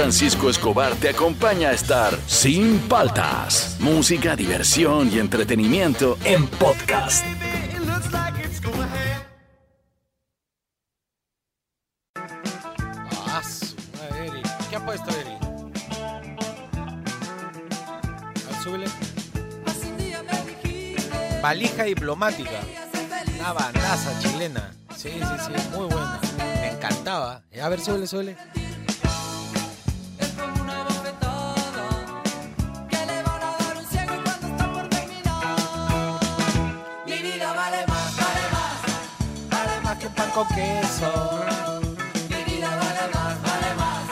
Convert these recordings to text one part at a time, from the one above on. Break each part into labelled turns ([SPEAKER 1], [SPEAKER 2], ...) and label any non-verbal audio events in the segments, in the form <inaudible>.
[SPEAKER 1] Francisco Escobar te acompaña a estar sin paltas. Música, diversión y entretenimiento en podcast.
[SPEAKER 2] Ah. ¿Qué ha puesto Eri? A ver, súbele. Valija diplomática. Una bandaza chilena. Sí, sí, sí, muy buena. Me encantaba. A ver, súbele, súbele. Que un pan con queso.
[SPEAKER 3] mi vida vale más, vale más,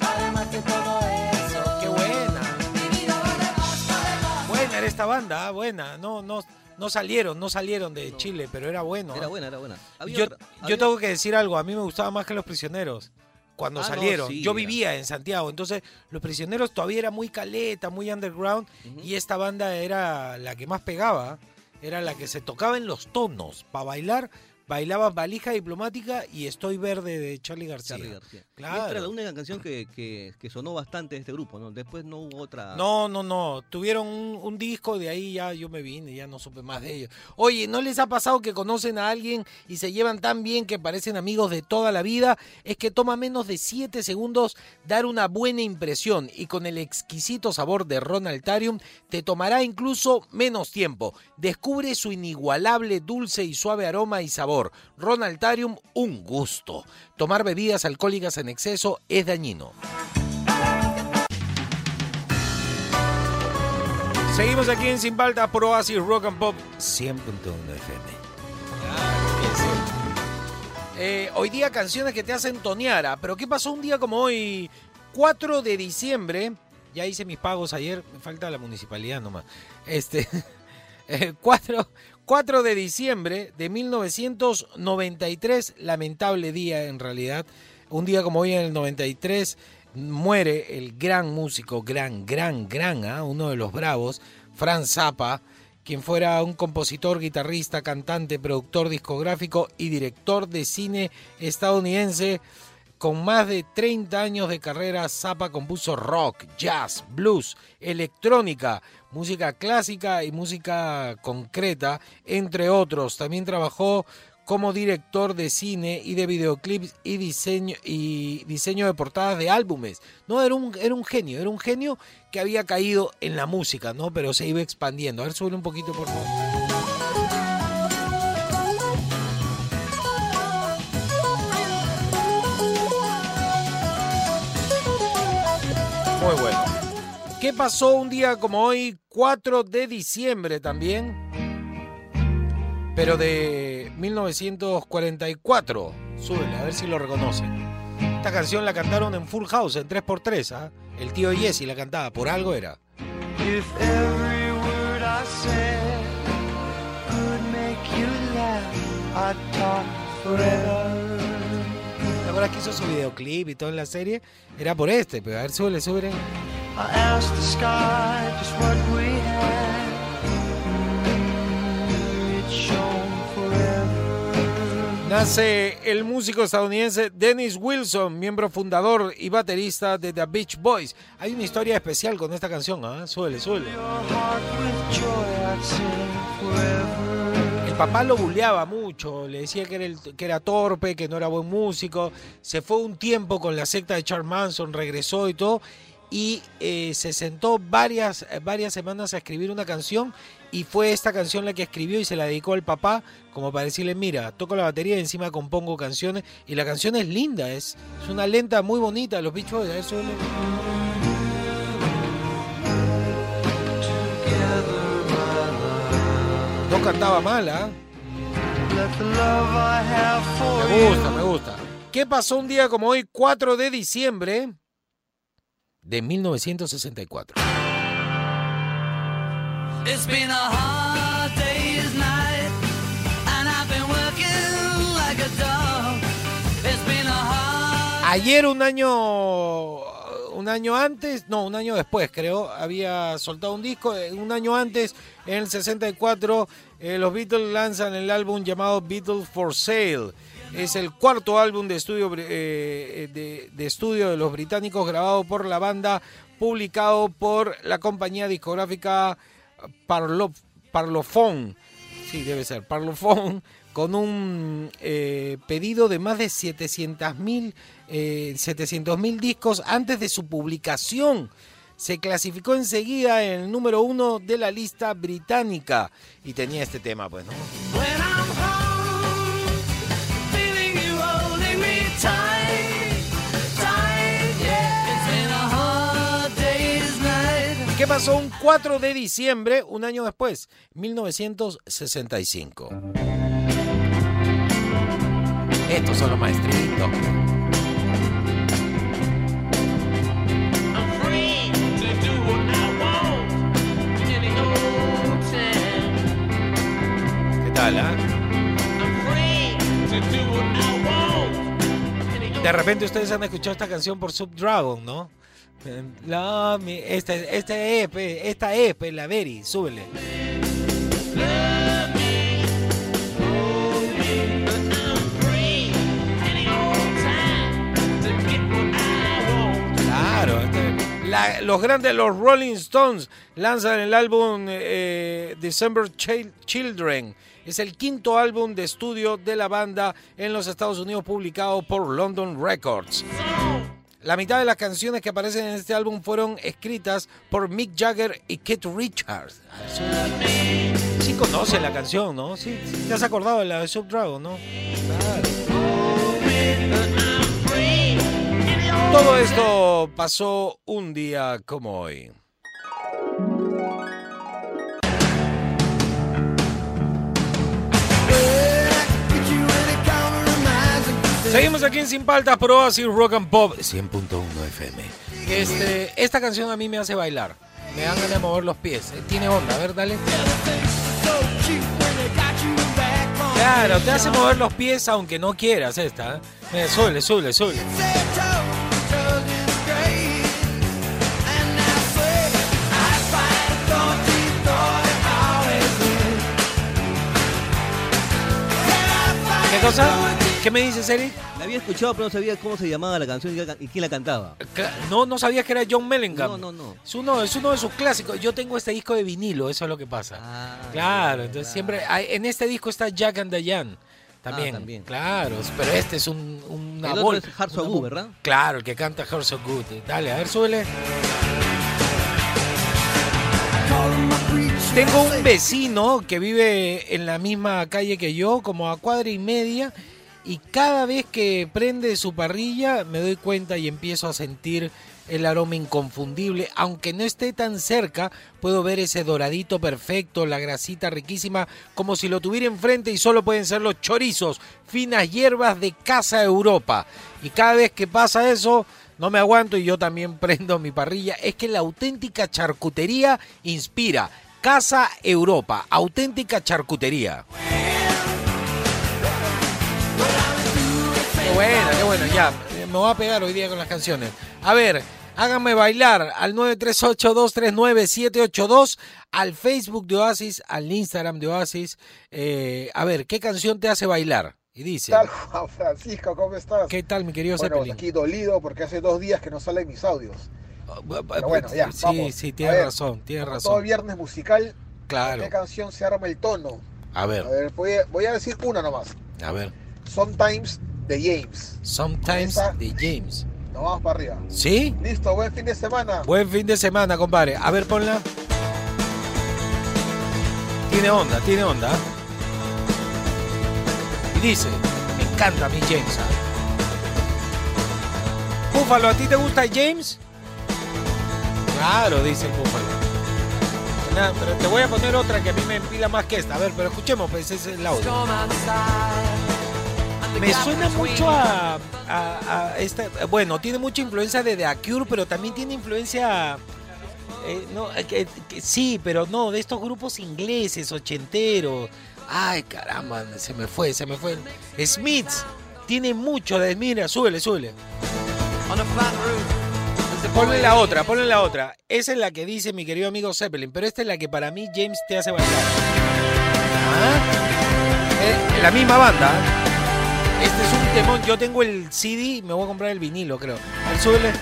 [SPEAKER 2] Vale más que todo eso. Qué buena.
[SPEAKER 3] mi vida vale más, vale más.
[SPEAKER 2] Buena era esta banda, ah, buena. No, no, no salieron, no salieron de Chile, pero era bueno.
[SPEAKER 4] Era
[SPEAKER 2] ah.
[SPEAKER 4] buena, era buena. Había
[SPEAKER 2] Yo, yo tengo que decir algo, a mí me gustaba más que Los Prisioneros. Cuando
[SPEAKER 4] Ah, no,
[SPEAKER 2] salieron,
[SPEAKER 4] sí,
[SPEAKER 2] yo
[SPEAKER 4] era.
[SPEAKER 2] vivía en Santiago, entonces Los Prisioneros todavía era muy caleta, muy underground,
[SPEAKER 4] Ujú.
[SPEAKER 2] y esta banda era la que más pegaba, era la que se tocaba en los tonos. Para bailar, bailaba Valija Diplomática y Estoy Verde de Charlie García.
[SPEAKER 4] Charly García. Y
[SPEAKER 2] Claro.
[SPEAKER 4] Esta era la única canción que, que- que sonó bastante de este grupo, ¿no? Después no hubo otra.
[SPEAKER 2] No, no, no. Tuvieron un, un disco, de ahí ya yo me vine, ya no supe más de ellos. Oye, ¿no les ha pasado que conocen a alguien y se llevan tan bien que parecen amigos de toda la vida? Es que toma menos de 7 segundos dar una buena impresión y con el exquisito sabor de Ronaltarium te tomará incluso menos tiempo. Descubre su inigualable dulce y suave aroma y sabor. Ronaltarium, un gusto. Tomar bebidas alcohólicas en exceso es dañino. Seguimos aquí en Sin Falta por Oasis Rock and Pop 100.1 FM. Eh, hoy día canciones que te hacen tonear, ah, pero ¿qué pasó un día como hoy? 4 de diciembre, ya hice mis pagos ayer, me falta la municipalidad nomás. Este, <laughs> eh, 4, 4 de diciembre de 1993, lamentable día en realidad. Un día como hoy en el 93 muere el gran músico, gran, gran, gran, ¿ah? uno de los bravos, Franz Zappa, quien fuera un compositor, guitarrista, cantante, productor discográfico y director de cine estadounidense. Con más de 30 años de carrera, Zappa compuso rock, jazz, blues, electrónica, música clásica y música concreta, entre otros. También trabajó como director de cine y de videoclips y diseño y diseño de portadas de álbumes. No, era un, era un genio, era un genio que había caído en la música, ¿no? Pero se iba expandiendo. A ver, sube un poquito, por favor. Muy bueno. ¿Qué pasó un día como hoy, 4 de diciembre también? Pero de 1944. Súbele, a ver si lo reconocen. Esta canción la cantaron en Full House, en 3x3. ¿ah? El tío Jesse la cantaba, por algo era.
[SPEAKER 5] If every word I said could make you laugh, I'd talk forever.
[SPEAKER 2] ¿Te acuerdas que hizo su videoclip y todo en la serie? Era por este, pero a ver, súbele, súbele.
[SPEAKER 5] I asked the sky just what we had. It shone forever.
[SPEAKER 2] Nace el músico estadounidense Dennis Wilson, miembro fundador y baterista de The Beach Boys. Hay una historia especial con esta canción, ¿ah?
[SPEAKER 5] Sing forever.
[SPEAKER 2] El papá lo bulleaba mucho, le decía que era, el- que era torpe, que no era buen músico. Se fue un tiempo con la secta de Charles Manson, regresó y todo. Y eh, se sentó varias, eh, varias semanas a escribir una canción. Y fue esta canción la que escribió y se la dedicó al papá, como para decirle: Mira, toco la batería y encima compongo canciones. Y la canción es linda, es, es una lenta muy bonita. Los bichos, eso es- No cantaba mal.
[SPEAKER 5] Let the love I have for
[SPEAKER 2] Me gusta, me gusta. ¿Qué pasó un día como hoy, 4 de diciembre de 1964?
[SPEAKER 3] It's been a hard day's night, and I've been working like a dog. It's been a hard
[SPEAKER 2] Ayer un año un año antes, no, un año después creo, había soltado un disco, eh, un año antes, en el 64, eh, los Beatles lanzan el álbum llamado Beatles for Sale. Es el cuarto álbum de estudio, br- eh, de, estudio de los británicos grabado por la banda, publicado por la compañía discográfica Parlo, Parlophone. Sí, debe ser Parlophone, con un eh, pedido de más de 700.000 eh, 700.000 discos antes de su publicación. Se clasificó enseguida en el número uno de la lista británica y tenía este tema, pues, ¿no? ¿Qué pasó un 4 de diciembre, un año después, 1965? Estos son los maestritos. ¿Qué tal,
[SPEAKER 5] any
[SPEAKER 2] De repente ustedes han escuchado esta canción por Subdragon, ¿no? La, mi- esta, esta EP, esta EP, la Berry, súbele. Claro, este- los grandes, los Rolling Stones, lanzan el álbum eh, December Chil- Children. Es el quinto álbum de estudio de la banda en los Estados Unidos publicado por London Records. La mitad de las canciones que aparecen en este álbum fueron escritas por Mick Jagger y Keith Richards. Sí conoce la canción, ¿no? Sí, te has acordado de la de Subdragon, ¿no? Todo esto pasó un día como hoy. Seguimos aquí en Sin Paltas por Oasis Rock and Pop 100.1 FM. Este, esta canción a mí me hace bailar. Me dan ganas de mover los pies. Eh, Tiene onda, a ver, dale. Claro, te hace mover los pies aunque no quieras esta. ¿eh? Mira, Sube, sube, sube. ¿Qué cosa? ¿Qué me dices, Eric?
[SPEAKER 4] La había escuchado, pero no sabía cómo se llamaba la canción y quién la cantaba.
[SPEAKER 2] No, no sabías que era John Mellencamp.
[SPEAKER 4] No, no, no.
[SPEAKER 2] Es uno, es uno de sus clásicos. Yo tengo este disco de vinilo, eso es lo que pasa.
[SPEAKER 4] Ah,
[SPEAKER 2] claro, entonces siempre. en este disco está Jack and Diane. También,
[SPEAKER 4] Ah, también.
[SPEAKER 2] Claro, pero este es un, una
[SPEAKER 4] El otro es Heart So Good, ¿verdad?
[SPEAKER 2] Claro, el que canta Heart So Good. Dale, a ver, súbele. Tengo un vecino que vive en la misma calle que yo, como a cuadra y media, y cada vez que prende su parrilla me doy cuenta y empiezo a sentir el aroma inconfundible. Aunque no esté tan cerca, puedo ver ese doradito perfecto, la grasita riquísima, como si lo tuviera enfrente y solo pueden ser los chorizos, finas hierbas de Casa Europa. Y cada vez que pasa eso, no me aguanto y yo también <laughs> prendo mi parrilla. Es que la auténtica charcutería inspira. Casa Europa, auténtica charcutería. Buena, ya. eh, Me voy a pegar hoy día con las canciones. A ver, háganme bailar al 938-239-782, al Facebook de Oasis, al Instagram de Oasis. Eh, a ver, ¿qué canción te hace bailar? Y dice,
[SPEAKER 6] ¿Qué tal, <laughs> Juan Francisco? ¿Cómo estás?
[SPEAKER 2] ¿qué tal mi querido
[SPEAKER 6] bueno,
[SPEAKER 2] Zeppelin?
[SPEAKER 6] aquí dolido porque hace dos días que no salen mis audios.
[SPEAKER 2] Pero
[SPEAKER 6] bueno, ya,
[SPEAKER 2] sí,
[SPEAKER 6] vamos.
[SPEAKER 2] sí, tienes razón, tienes razón.
[SPEAKER 6] Todo viernes musical,
[SPEAKER 2] Claro.
[SPEAKER 6] ¿qué canción se arma el tono?
[SPEAKER 2] A ver,
[SPEAKER 6] voy a, voy a decir una nomás.
[SPEAKER 2] a ver.
[SPEAKER 6] Sometimes de James.
[SPEAKER 2] Sometimes de James.
[SPEAKER 6] Nos vamos para arriba.
[SPEAKER 2] ¿Sí?
[SPEAKER 6] Listo, buen fin de semana.
[SPEAKER 2] Buen fin de semana, compadre. A ver, ponla. Tiene onda, tiene onda. Y dice, me encanta mi James. ¿ah? Búfalo, ¿a ti te gusta James? Claro, dice el búfalo. Pero te voy a poner otra que a mí me empila más que esta. A ver, pero escuchemos, pues ese es el audio. Me suena mucho a, a- a esta. Bueno, tiene mucha influencia de The Cure, pero también tiene influencia. eh, no, eh, sí, pero no, de estos grupos ingleses, ochenteros. Ay, caramba, se me fue, se me fue. Smiths tiene mucho de. Mira, súbele, súbele. Ponle la otra, ponle la otra. Esa es la que dice mi querido amigo Zeppelin, pero esta es la que para mí James te hace bailar. Ah, eh, la misma banda. ¿Eh? Este es un temón. Yo tengo el CD, me voy a comprar el vinilo, creo. A ver, súbele.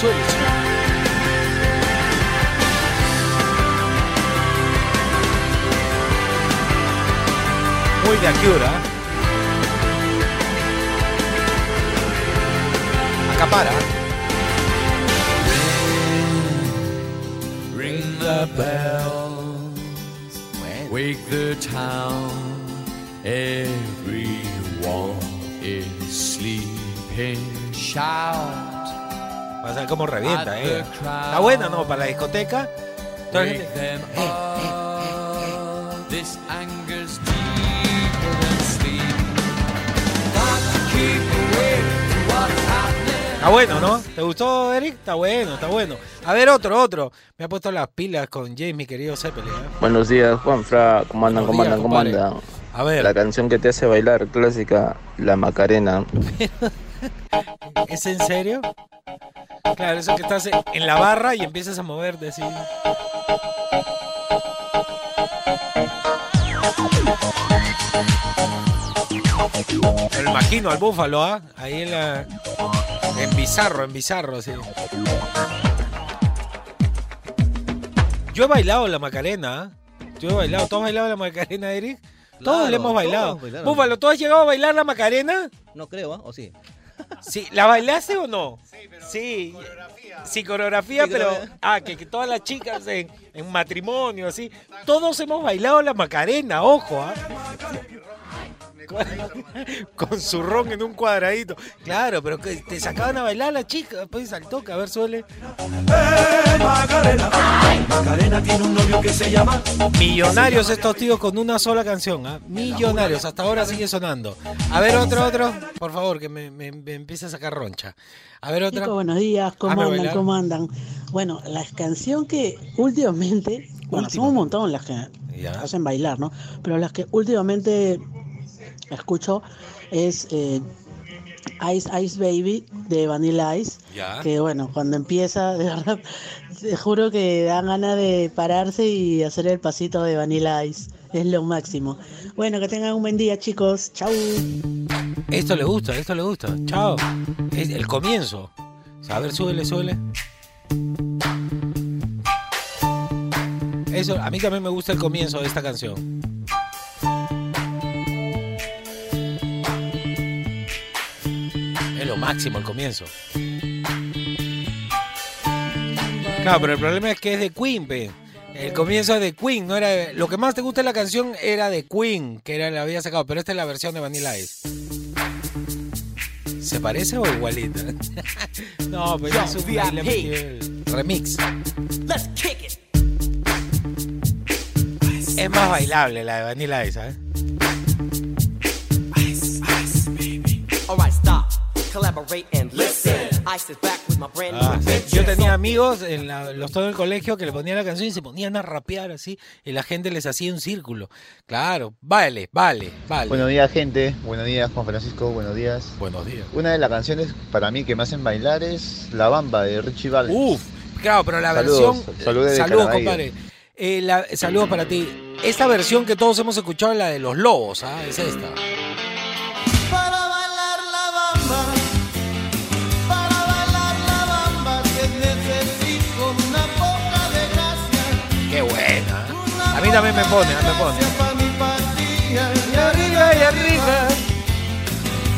[SPEAKER 2] Súbele, súbele. Muy de Acura. Acapara.
[SPEAKER 7] Ring the bell,
[SPEAKER 2] Bueno.
[SPEAKER 7] wake the town. Is sleeping. Shout
[SPEAKER 2] Vas a ver cómo revienta,
[SPEAKER 7] at
[SPEAKER 2] eh.
[SPEAKER 7] the
[SPEAKER 2] Está buena, ¿no? Para la discoteca. Toda la
[SPEAKER 7] Wake
[SPEAKER 2] gente-
[SPEAKER 7] them up. This anger's deeper than sleep. Got to keep awake to what's happening.
[SPEAKER 2] Está bueno, ¿no? ¿Te gustó, Eric? Está bueno, está bueno. A ver, otro, otro. Me ha puesto las pilas con James, mi querido Zeppelin. ¿eh?
[SPEAKER 8] Buenos días, Juanfra. ¿Cómo andan?
[SPEAKER 2] Buenos
[SPEAKER 8] ¿Cómo
[SPEAKER 2] días,
[SPEAKER 8] andan? ¿Cómo andan?
[SPEAKER 2] A ver,
[SPEAKER 8] La canción que te hace bailar, clásica, La Macarena. <laughs>
[SPEAKER 2] ¿es en serio? Claro, eso que estás en la barra y empiezas a moverte así. Me imagino al búfalo, ¿ah? Ahí en la. En bizarro, en bizarro, sí. Yo he bailado la Macarena, ¿ah? Yo he bailado. ¿Tú has bailado la Macarena, Eric? Todos le hemos bailado.
[SPEAKER 4] todos.
[SPEAKER 2] Búfalo, ¿tú has llegado a bailar la Macarena?
[SPEAKER 4] No creo, ¿ah? ¿o sí?
[SPEAKER 2] Sí, ¿la bailaste o no? Sí, Sí, coreografía,
[SPEAKER 4] Sí,
[SPEAKER 2] pero.
[SPEAKER 4] coreografía.
[SPEAKER 2] Ah, que, que todas las chicas en, en matrimonio, así. Todos hemos bailado la Macarena, ojo, ¿ah? Con, con su ron en un cuadradito. Claro, pero que te sacaban a bailar la chica, después al toque, a ver, suele. Millonarios estos tíos con una sola canción, ¿ah? Millonarios, hasta ahora sigue sonando. A ver, otro, otro, por favor, que me, me, me empiece a sacar roncha. A ver, otra.
[SPEAKER 9] Chicos, buenos días, ¿cómo
[SPEAKER 2] Hazme
[SPEAKER 9] andan? ¿Cómo andan? Bueno, la canción que últimamente, bueno, son un montón las que
[SPEAKER 2] Ya.
[SPEAKER 9] hacen bailar, ¿no? Pero las que últimamente escucho es eh, Ice Ice Baby de Vanilla Ice.
[SPEAKER 2] Ya.
[SPEAKER 9] Que bueno, cuando empieza, de verdad, te juro que dan ganas de pararse y hacer el pasito de Vanilla Ice. Es lo máximo. Bueno, que tengan un buen día, chicos. Chau.
[SPEAKER 2] Esto le gusta, esto le gusta. Chao. Es el comienzo. A ver, súbele, súbele. Eso, a mí también me gusta el comienzo de esta canción. Máximo el comienzo. Claro, pero el problema es que es de Queen, pe. El comienzo es de Queen, no era de- lo que más te gusta de la canción era de Queen, que era la había sacado, pero esta es la versión de Vanilla Ice. ¿Se parece o igualita? <laughs> no, pero es un el remix. Es más bailable la de Vanilla Ice, ¿eh?
[SPEAKER 10] Collaborate and listen. Ice is back with my brand new
[SPEAKER 2] Ah, yo tenía amigos en la- los todos del colegio que le ponían la canción y se ponían a rapear así y la gente les hacía un círculo. Claro, vale, vale, vale.
[SPEAKER 11] Buenos días, gente. Buenos días, Juan Francisco. Buenos días.
[SPEAKER 2] Buenos días.
[SPEAKER 11] Una de las canciones para mí que me hacen bailar es La Bamba de Richie Valens.
[SPEAKER 2] Uf, claro, pero la
[SPEAKER 11] Saludos,
[SPEAKER 2] versión.
[SPEAKER 11] saludos
[SPEAKER 2] saludos, compadre. Eh, la- saludos para ti. Esta versión que todos hemos escuchado es la de los lobos, ¿ah? Es esta. También me pone, me pone. Y arriba, y arriba.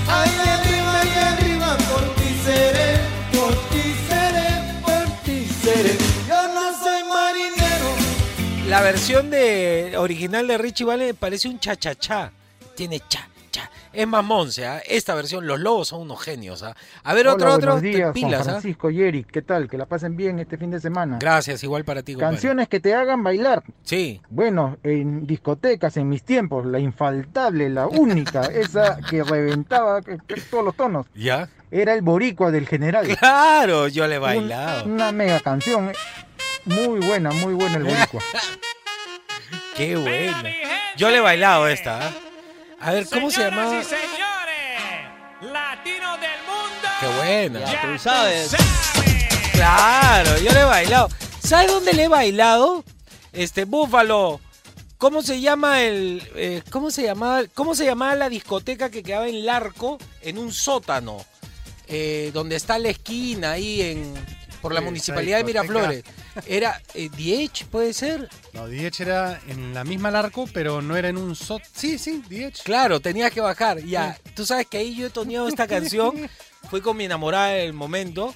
[SPEAKER 5] ay, arriba y arriba, por ti seré, por ti seré, por ti seré. Yo no soy marinero.
[SPEAKER 2] La versión de original de Richie Vale parece un cha-cha-cha. Tiene cha. Es más Monse, ¿ah? Esta versión, los lobos son unos genios, ¿ah? A ver, otro,
[SPEAKER 12] Hola,
[SPEAKER 2] otro.
[SPEAKER 12] buenos días, Juan
[SPEAKER 2] pilas, ¿ah?
[SPEAKER 12] Francisco y Eric. ¿Qué tal? Que la pasen bien este fin de semana.
[SPEAKER 2] Gracias, igual para ti, compadre.
[SPEAKER 12] Canciones que te hagan bailar.
[SPEAKER 2] Sí.
[SPEAKER 12] Bueno, en discotecas, en mis tiempos, la infaltable, la única, <laughs> esa que reventaba todos los tonos,
[SPEAKER 2] ¿Ya?
[SPEAKER 12] era el Boricua del General.
[SPEAKER 2] Claro, yo le he
[SPEAKER 12] Un-
[SPEAKER 2] bailado.
[SPEAKER 12] Una mega canción. eh. Muy buena, muy buena el Boricua. <laughs>
[SPEAKER 2] Qué buena. Yo le he bailado esta, ¿ah? A ver, ¿cómo se llamaba?
[SPEAKER 5] Latinos del mundo.
[SPEAKER 2] Qué buena.
[SPEAKER 4] Ya, tú sabes.
[SPEAKER 2] Claro, yo le he bailado. ¿Sabes dónde le he bailado? Este, Búfalo. ¿Cómo se llama el eh, cómo se llamaba cómo se llamaba la discoteca que quedaba en Larco en un sótano eh, donde está la esquina ahí en por la municipalidad de. Miraflores? Era eh, Diech, puede ser.
[SPEAKER 13] No, Diech era en la misma Larco, pero no era en un sot. Sí, sí, Diech.
[SPEAKER 2] Claro, tenías que bajar. Ya, tú sabes que ahí yo he toneado esta <laughs> canción. Fui con mi enamorada del momento.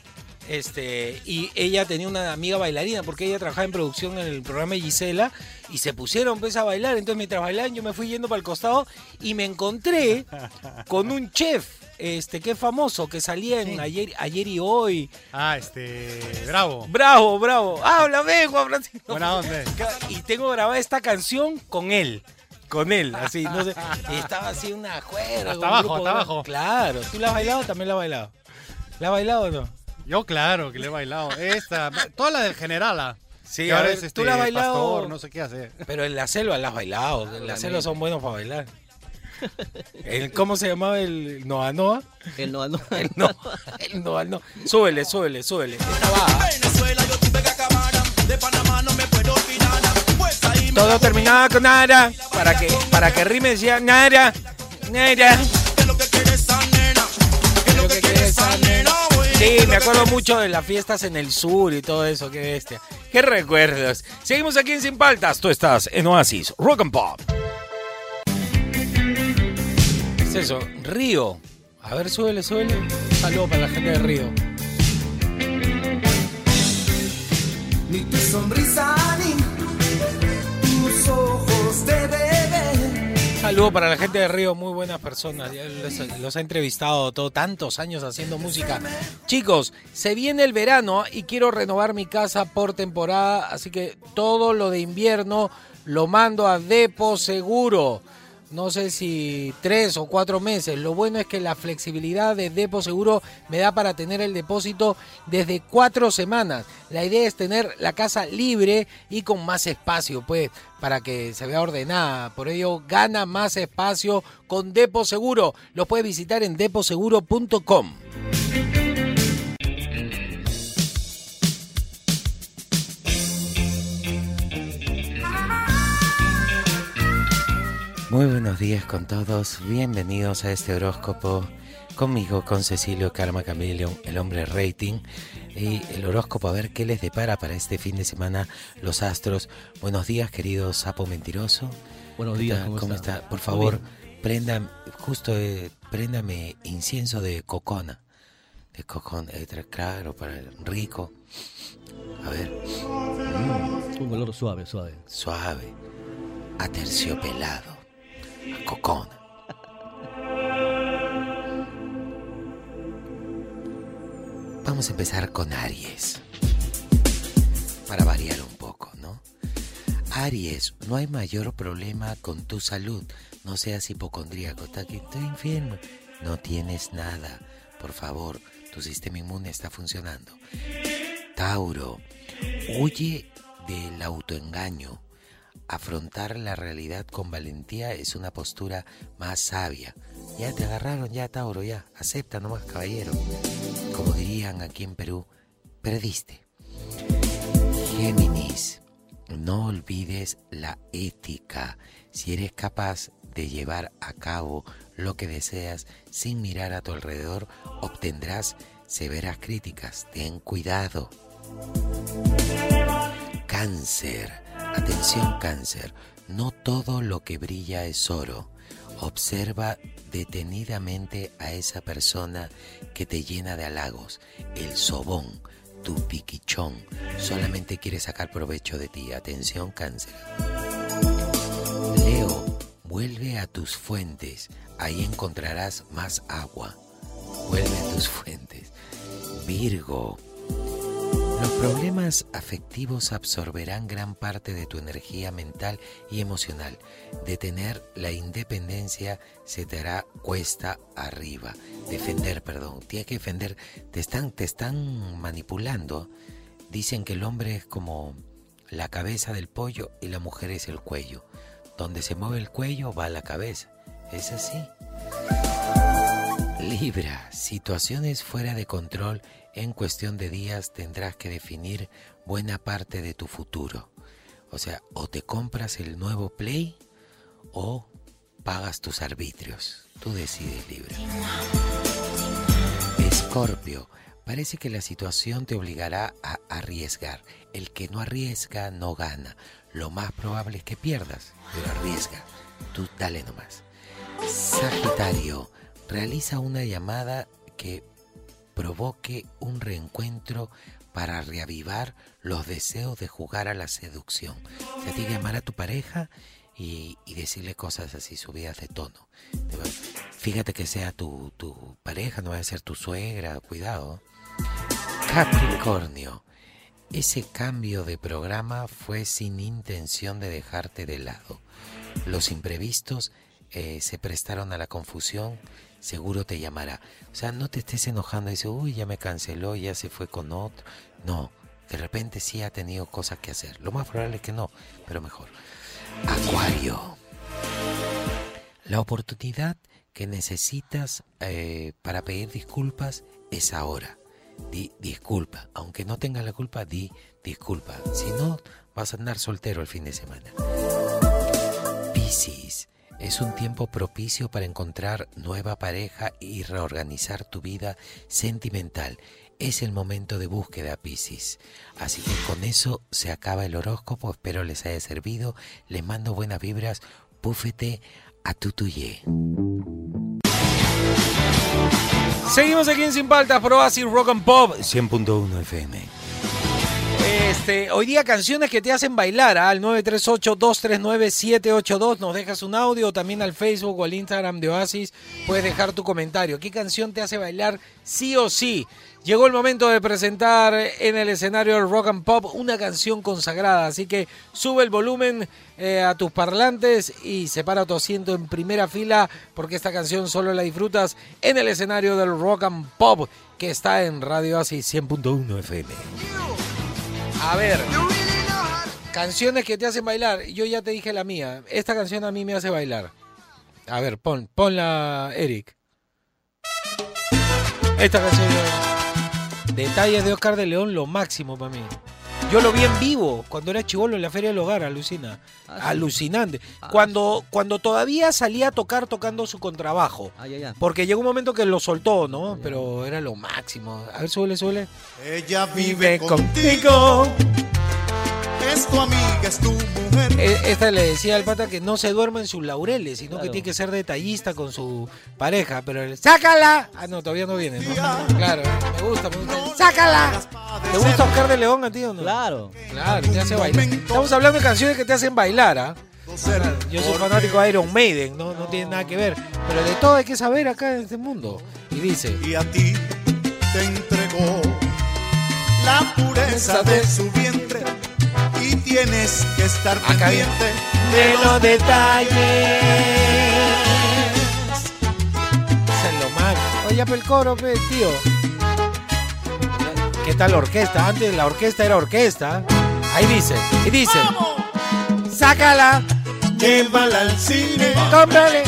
[SPEAKER 2] Este, y ella tenía una amiga bailarina porque ella trabajaba en producción en el programa de Gisela y se pusieron pues, a bailar. Entonces, mientras bailaban, yo me fui yendo para el costado y me encontré con un chef este, que es famoso, que salía en ayer, ayer y hoy.
[SPEAKER 13] Ah, este. Bravo.
[SPEAKER 2] Bravo, bravo. Háblame, Juan Francisco.
[SPEAKER 13] Buena onda.
[SPEAKER 2] Y tengo grabada esta canción con él. Con él, así, no sé. <laughs> Estaba así una juega.
[SPEAKER 13] Hasta abajo, hasta abajo.
[SPEAKER 2] Claro. ¿Tú la has bailado? También la has bailado. ¿La has bailado o no?
[SPEAKER 13] Yo, claro, que le he bailado. Esta, toda la del Generala.
[SPEAKER 2] Sí,
[SPEAKER 13] ahora es, este,
[SPEAKER 2] tú la has bailado.
[SPEAKER 13] pastor, no sé qué hace.
[SPEAKER 2] Pero en la selva la has bailado. En la selva son buenos para bailar. El- ¿Cómo se llamaba el Noa Noa?
[SPEAKER 4] El Noa Noa.
[SPEAKER 2] El Noa, el Noa Noa. Súbele, súbele, súbele. Va. Todo terminaba con nada. Para que, para que rime decía nada. Nada. Sí, me acuerdo mucho de las fiestas en el sur y todo eso, qué bestia. Qué recuerdos. Seguimos aquí en Sin Paltas. Tú estás en Oasis, Rock and Pop. ¿Qué es eso? Río. A ver, súbele. Un saludo para la gente de Río.
[SPEAKER 5] Ni tu sonrisa ni tus ojos de bebé.
[SPEAKER 2] Saludo para la gente de Río, muy buenas personas. Les- los he entrevistado todo, tantos años haciendo música. Chicos, se viene el verano y quiero renovar mi casa por temporada, así que todo lo de invierno lo mando a Depo Seguro. No sé si tres o cuatro meses. Lo bueno es que la flexibilidad de Depo Seguro me da para tener el depósito desde cuatro semanas. La idea es tener la casa libre y con más espacio, pues, para que se vea ordenada. Por ello, gana más espacio con Depo Seguro. Lo puedes visitar en deposeguro.com. Muy buenos días con todos, bienvenidos a este horóscopo conmigo, con Cecilio Karma Cameleon, el hombre rating, y el horóscopo a ver qué les depara para este fin de semana los astros. Buenos días, querido sapo mentiroso.
[SPEAKER 4] Buenos
[SPEAKER 2] ¿Qué
[SPEAKER 4] días? ¿cómo
[SPEAKER 2] ¿cómo
[SPEAKER 4] está?
[SPEAKER 2] está? Por favor,
[SPEAKER 4] bien.
[SPEAKER 2] prenda, justo, eh, préndame incienso de cocona. De cocona, eh, claro, para el rico. A ver. Mm.
[SPEAKER 4] Un olor suave, suave.
[SPEAKER 2] Suave. Aterciopelado. A cocona. Vamos a empezar con Aries. Para variar un poco, ¿no? Aries, no hay mayor problema con tu salud. No seas hipocondríaco. Está aquí, estoy enfermo. No tienes nada. Por favor, tu sistema inmune está funcionando. Tauro, huye del autoengaño. Afrontar la realidad con valentía es una postura más sabia. Ya te agarraron, ya Tauro, ya. Acepta nomás, caballero. Como dirían aquí en Perú, perdiste. Géminis, no olvides la ética. Si eres capaz de llevar a cabo lo que deseas sin mirar a tu alrededor, obtendrás severas críticas. Ten cuidado. Cáncer. Atención cáncer. No todo lo que brilla es oro. Observa detenidamente a esa persona que te llena de halagos. El sobón, tu piquichón, solamente quiere sacar provecho de ti. Atención cáncer. Leo, vuelve a tus fuentes. Ahí encontrarás más agua. Vuelve a tus fuentes. Virgo. Los problemas afectivos absorberán gran parte de tu energía mental y emocional. Detener la independencia se te hará cuesta arriba. Defender, perdón. Tienes que defender. Te están, te están manipulando. Dicen que el hombre es como la cabeza del pollo y la mujer es el cuello. Donde se mueve el cuello va la cabeza. Es así. Libra, situaciones fuera de control en cuestión de días tendrás que definir buena parte de tu futuro. O sea, o te compras el nuevo Play o pagas tus arbitrios. Tú decides libre. Escorpio, parece que la situación te obligará a arriesgar. El que no arriesga no gana. Lo más probable es que pierdas, pero arriesga. Tú dale nomás. Sagitario, realiza una llamada que provoque un reencuentro para reavivar los deseos de jugar a la seducción. O sea, tienes que llamar a tu pareja y, y decirle cosas así subidas de tono. Fíjate que sea tu, tu pareja, no va a ser tu suegra, cuidado. Capricornio, ese cambio de programa fue sin intención de dejarte de lado. Los imprevistos eh, se prestaron a la confusión, seguro te llamará. O sea, no te estés enojando y dices, uy, ya me canceló, ya se fue con otro. No, de repente sí ha tenido cosas que hacer. Lo más probable es que no, pero mejor. Acuario. La oportunidad que necesitas eh, para pedir disculpas es ahora. Di disculpa. Aunque no tengas la culpa, di disculpa. Si no, vas a andar soltero el fin de semana. Piscis. Es un tiempo propicio para encontrar nueva pareja y reorganizar tu vida sentimental. Es el momento de búsqueda, Piscis. Así que con eso se acaba el horóscopo. Espero les haya servido. Les mando buenas vibras. Púfete a tutuyé. Seguimos aquí en Sin Paltas, por Rock and Pop 100.1 FM. Este, hoy día canciones que te hacen bailar ¿ah? al 938-239-782. Nos dejas un audio también al Facebook o al Instagram de Oasis. Puedes dejar tu comentario. ¿Qué canción te hace bailar sí o sí? Llegó el momento de presentar en el escenario del Rock and Pop una canción consagrada. Así que sube el volumen eh, a tus parlantes y separa tu asiento en primera fila porque esta canción solo la disfrutas en el escenario del Rock and Pop que está en Radio Oasis 100.1 FM. A ver, canciones que te hacen bailar. Yo ya te dije la mía. Esta canción a mí me hace bailar. A ver, pon, ponla, Eric. Esta canción. Detalles de Oscar de León, lo máximo para mí. Yo lo vi en vivo cuando era chivolo en la Feria del Hogar, alucina. Alucinante. Cuando, cuando todavía salía a tocar tocando su contrabajo.
[SPEAKER 4] Ah, ya, ya.
[SPEAKER 2] Porque llegó un momento que lo soltó, ¿no? Pero era lo máximo. A ver, suele, suele.
[SPEAKER 14] Ella
[SPEAKER 2] vive contigo.
[SPEAKER 14] Es tu amiga, es tu mujer.
[SPEAKER 2] E- Esta le decía al pata que no se duerma en sus laureles, sino que tiene que ser detallista con su pareja. Pero él, ¡sácala! Ah, no, todavía no viene, ¿no? Claro, me gusta, me gusta. ¡Sácala! ¿Te gusta Oscar de León a ti o no?
[SPEAKER 4] Claro.
[SPEAKER 2] Claro, te hace bailar. Estamos hablando de canciones que te hacen bailar, ¿ah? Claro, Yo soy fanático de Iron Maiden, no, no tiene nada que ver. Pero de todo hay que saber acá en este mundo. Y dice...
[SPEAKER 14] Y a ti te entregó la pureza de su vientre tienes que estar
[SPEAKER 2] Acá
[SPEAKER 14] pendiente
[SPEAKER 2] de los detalles. Es lo mal. Oye, pero el coro, pe, tío. ¿Qué tal la orquesta? Antes la orquesta era orquesta. Ahí dice, y dice. Sácala,
[SPEAKER 14] Llévala al cine,
[SPEAKER 2] cómprale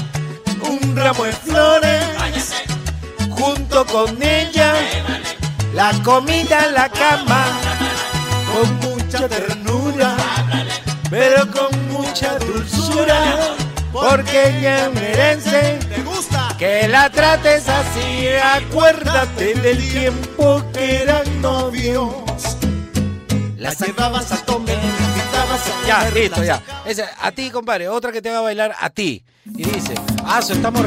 [SPEAKER 14] un ramo de flores.
[SPEAKER 2] junto con ella la comida en la cama
[SPEAKER 14] con mucha ternura,
[SPEAKER 2] pero con mucha dulzura, porque ella merece que la trates así. Acuérdate del tiempo que eran novios.
[SPEAKER 14] La llevabas a comer, la invitabas a
[SPEAKER 2] Ya, listo, ya. Ese, a ti, compadre, otra que te va a bailar a ti. Y dice, ah, so, estamos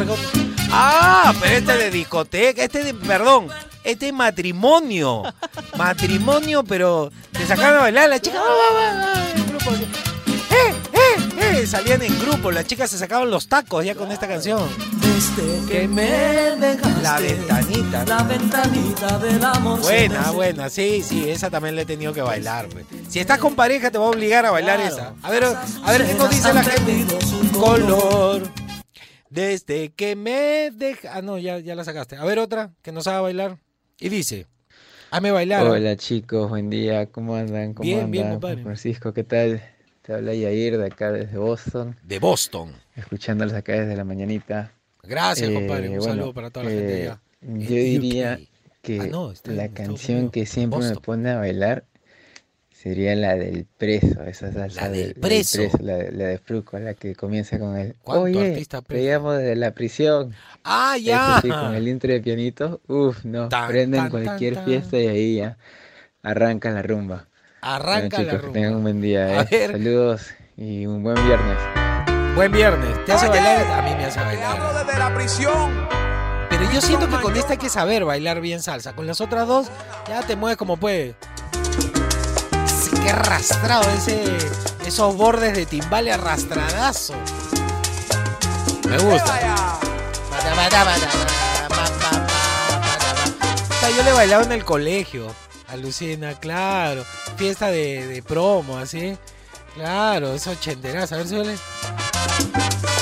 [SPEAKER 2] Ah, pero este de discoteca, este de, perdón, este es matrimonio. Matrimonio, pero te sacaron a bailar la chica. va, va, va, va, en grupo así. ¡Eh, eh, eh! Salían en grupo, las chicas se sacaban los tacos ya con esta canción.
[SPEAKER 5] Desde que me dejaste
[SPEAKER 2] La ventanita.
[SPEAKER 5] la ventanita del amor
[SPEAKER 2] Buena, buena, sí, sí, esa también le he tenido que bailar. pues. Si estás con pareja te va a obligar a bailar esa. A ver, a ver qué nos dice la gente. Color. Desde que me deja. Ah, no, ya, ya la sacaste. A ver otra que nos haga bailar. Y dice. Hazme bailar.
[SPEAKER 8] Hola chicos, buen día, ¿cómo andan? ¿Cómo
[SPEAKER 2] Bien, bien,
[SPEAKER 8] andan?
[SPEAKER 2] compadre.
[SPEAKER 8] Francisco, ¿qué tal? Te habla Yair de acá desde Boston,
[SPEAKER 2] De Boston.
[SPEAKER 8] escuchándolos acá desde la mañanita.
[SPEAKER 2] Gracias,
[SPEAKER 8] Eh,
[SPEAKER 2] compadre. Un
[SPEAKER 8] bueno,
[SPEAKER 2] saludo para toda la gente
[SPEAKER 8] eh,
[SPEAKER 2] allá.
[SPEAKER 8] Yo diría que
[SPEAKER 2] Ah, no, en
[SPEAKER 8] la canción que siempre me pone a bailar sería la del preso, esa salsa
[SPEAKER 2] La del
[SPEAKER 8] del,
[SPEAKER 2] preso.
[SPEAKER 8] la, de- la de Fruco, la que comienza con el
[SPEAKER 2] ¿Cuánto
[SPEAKER 8] Oye,
[SPEAKER 2] artista
[SPEAKER 8] te llamo desde la prisión.
[SPEAKER 2] Ah,
[SPEAKER 8] Eso
[SPEAKER 2] ya.
[SPEAKER 8] sí, con el intro de pianito, uff, no,
[SPEAKER 2] Tan,
[SPEAKER 8] prenden
[SPEAKER 2] tan,
[SPEAKER 8] cualquier
[SPEAKER 2] tan,
[SPEAKER 8] fiesta y ahí ya arranca la rumba.
[SPEAKER 2] Arranca
[SPEAKER 8] bueno,
[SPEAKER 2] la
[SPEAKER 8] chicos,
[SPEAKER 2] rumba.
[SPEAKER 8] que tengan un buen día,
[SPEAKER 2] A
[SPEAKER 8] eh.
[SPEAKER 2] ver.
[SPEAKER 8] Saludos y un buen viernes.
[SPEAKER 2] Buen viernes. ¿Te hace bailar? A mí me hace bailar.
[SPEAKER 15] desde la prisión.
[SPEAKER 2] Pero yo siento que con esta hay que saber bailar bien salsa. Con las otras dos ya te mueves como puedes. Qué arrastrado ese, esos bordes de timbale arrastradazo. Me gusta. Yo le bailaba en el colegio. Alucina, claro. Fiesta de, de promo, así. Claro, es ochenteras. A ver, suele.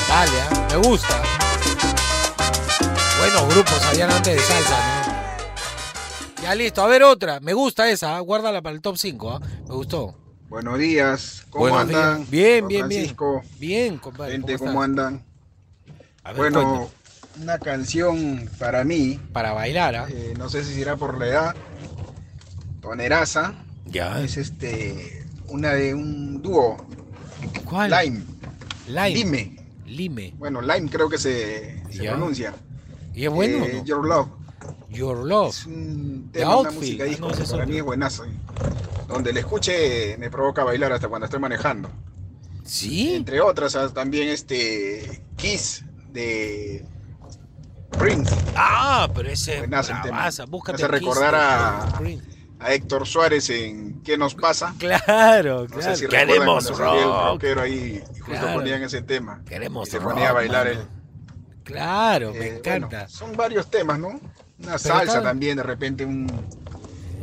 [SPEAKER 2] Dale, ah, me gusta. Buenos grupos habían antes de salsa, ¿no? Ya listo, a ver otra. Me gusta esa, ah, guárdala para el top 5, Me gustó.
[SPEAKER 16] Buenos días, ¿cómo
[SPEAKER 2] Buenos
[SPEAKER 16] andan?
[SPEAKER 2] días. Bien, bien, bien.
[SPEAKER 16] Francisco,
[SPEAKER 2] Bien, compadre.
[SPEAKER 16] gente,
[SPEAKER 2] ¿cómo
[SPEAKER 16] andan?
[SPEAKER 2] Ver,
[SPEAKER 16] bueno,
[SPEAKER 2] cuéntame.
[SPEAKER 16] una canción para mí,
[SPEAKER 2] Para bailar, ¿ah?
[SPEAKER 16] eh, no sé si será por la edad, Toneraza,
[SPEAKER 2] Ya.
[SPEAKER 16] es este, una de un dúo,
[SPEAKER 2] ¿Cuál?
[SPEAKER 16] Lime,
[SPEAKER 2] Lime.
[SPEAKER 16] Lime,
[SPEAKER 2] Lime.
[SPEAKER 16] bueno, Lime creo que se, pronuncia.
[SPEAKER 2] ¿Y es bueno
[SPEAKER 16] Eh,
[SPEAKER 2] no?
[SPEAKER 16] Your Love,
[SPEAKER 2] Your Love.
[SPEAKER 16] es un
[SPEAKER 2] The
[SPEAKER 16] tema, una música
[SPEAKER 2] Ah,
[SPEAKER 16] disco,
[SPEAKER 2] no, es
[SPEAKER 16] para mí es buenazo. Donde le escuche me provoca bailar hasta cuando estoy manejando.
[SPEAKER 2] ¿Sí?
[SPEAKER 16] Entre otras, ah, también este Kiss de Prince.
[SPEAKER 2] Ah, pero ese es
[SPEAKER 16] Buenazo el tema. Me hace recordar a, Héctor Suárez en ¿Qué nos pasa?
[SPEAKER 2] Claro,
[SPEAKER 16] No
[SPEAKER 2] claro.
[SPEAKER 16] sé si recuerdan
[SPEAKER 2] Queremos
[SPEAKER 16] el
[SPEAKER 2] rock.
[SPEAKER 16] rockero ahí y justo
[SPEAKER 2] Claro.
[SPEAKER 16] ponían ese tema.
[SPEAKER 2] Queremos
[SPEAKER 16] y se
[SPEAKER 2] rock,
[SPEAKER 16] ponía a bailar él.
[SPEAKER 2] Claro, me
[SPEAKER 16] Eh,
[SPEAKER 2] encanta.
[SPEAKER 16] bueno, son varios temas, ¿no? Una
[SPEAKER 2] Pero
[SPEAKER 16] salsa
[SPEAKER 2] está-
[SPEAKER 16] también, de repente un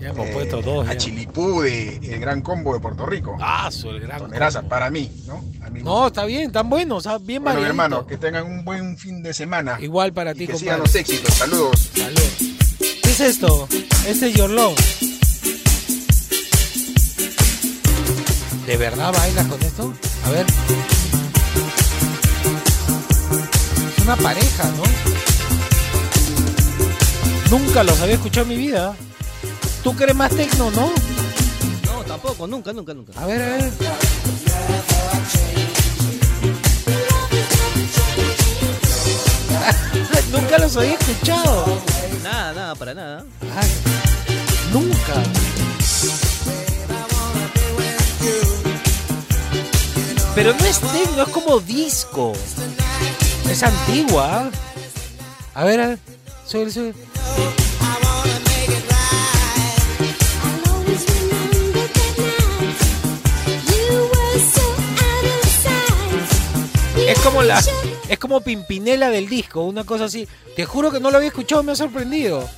[SPEAKER 2] Ya hemos
[SPEAKER 16] eh,
[SPEAKER 2] puesto dos.
[SPEAKER 16] a. Chilipú de El Gran Combo de Puerto Rico.
[SPEAKER 2] Ah, su el gran.
[SPEAKER 16] Toneraza,
[SPEAKER 2] combo.
[SPEAKER 16] para mí, ¿no?
[SPEAKER 2] No, está bien, tan buenos, ah, bien
[SPEAKER 16] Bueno,
[SPEAKER 2] variadito.
[SPEAKER 16] hermano, que tengan un buen fin de semana.
[SPEAKER 2] Igual para
[SPEAKER 16] y
[SPEAKER 2] ti,
[SPEAKER 16] que
[SPEAKER 2] compadre.
[SPEAKER 16] sigan los éxitos. Saludos.
[SPEAKER 2] Salud. ¿Qué es esto? Este es Your Love. ¿De verdad bailas con esto? A ver. Es una pareja, ¿no? Nunca los había escuchado en mi vida. ¿Tú crees más tecno, no?
[SPEAKER 4] No, tampoco, nunca, nunca, nunca.
[SPEAKER 2] A ver, a ver. <laughs> Nunca los había escuchado.
[SPEAKER 4] Nada, nada, para nada.
[SPEAKER 2] Ay, nunca. Pero no es tecno, es como disco. Es antigua. A ver, a ver. Sube, sube. Es como la. Es como Pimpinela del disco, una cosa así. Te juro que no lo había escuchado, me ha sorprendido.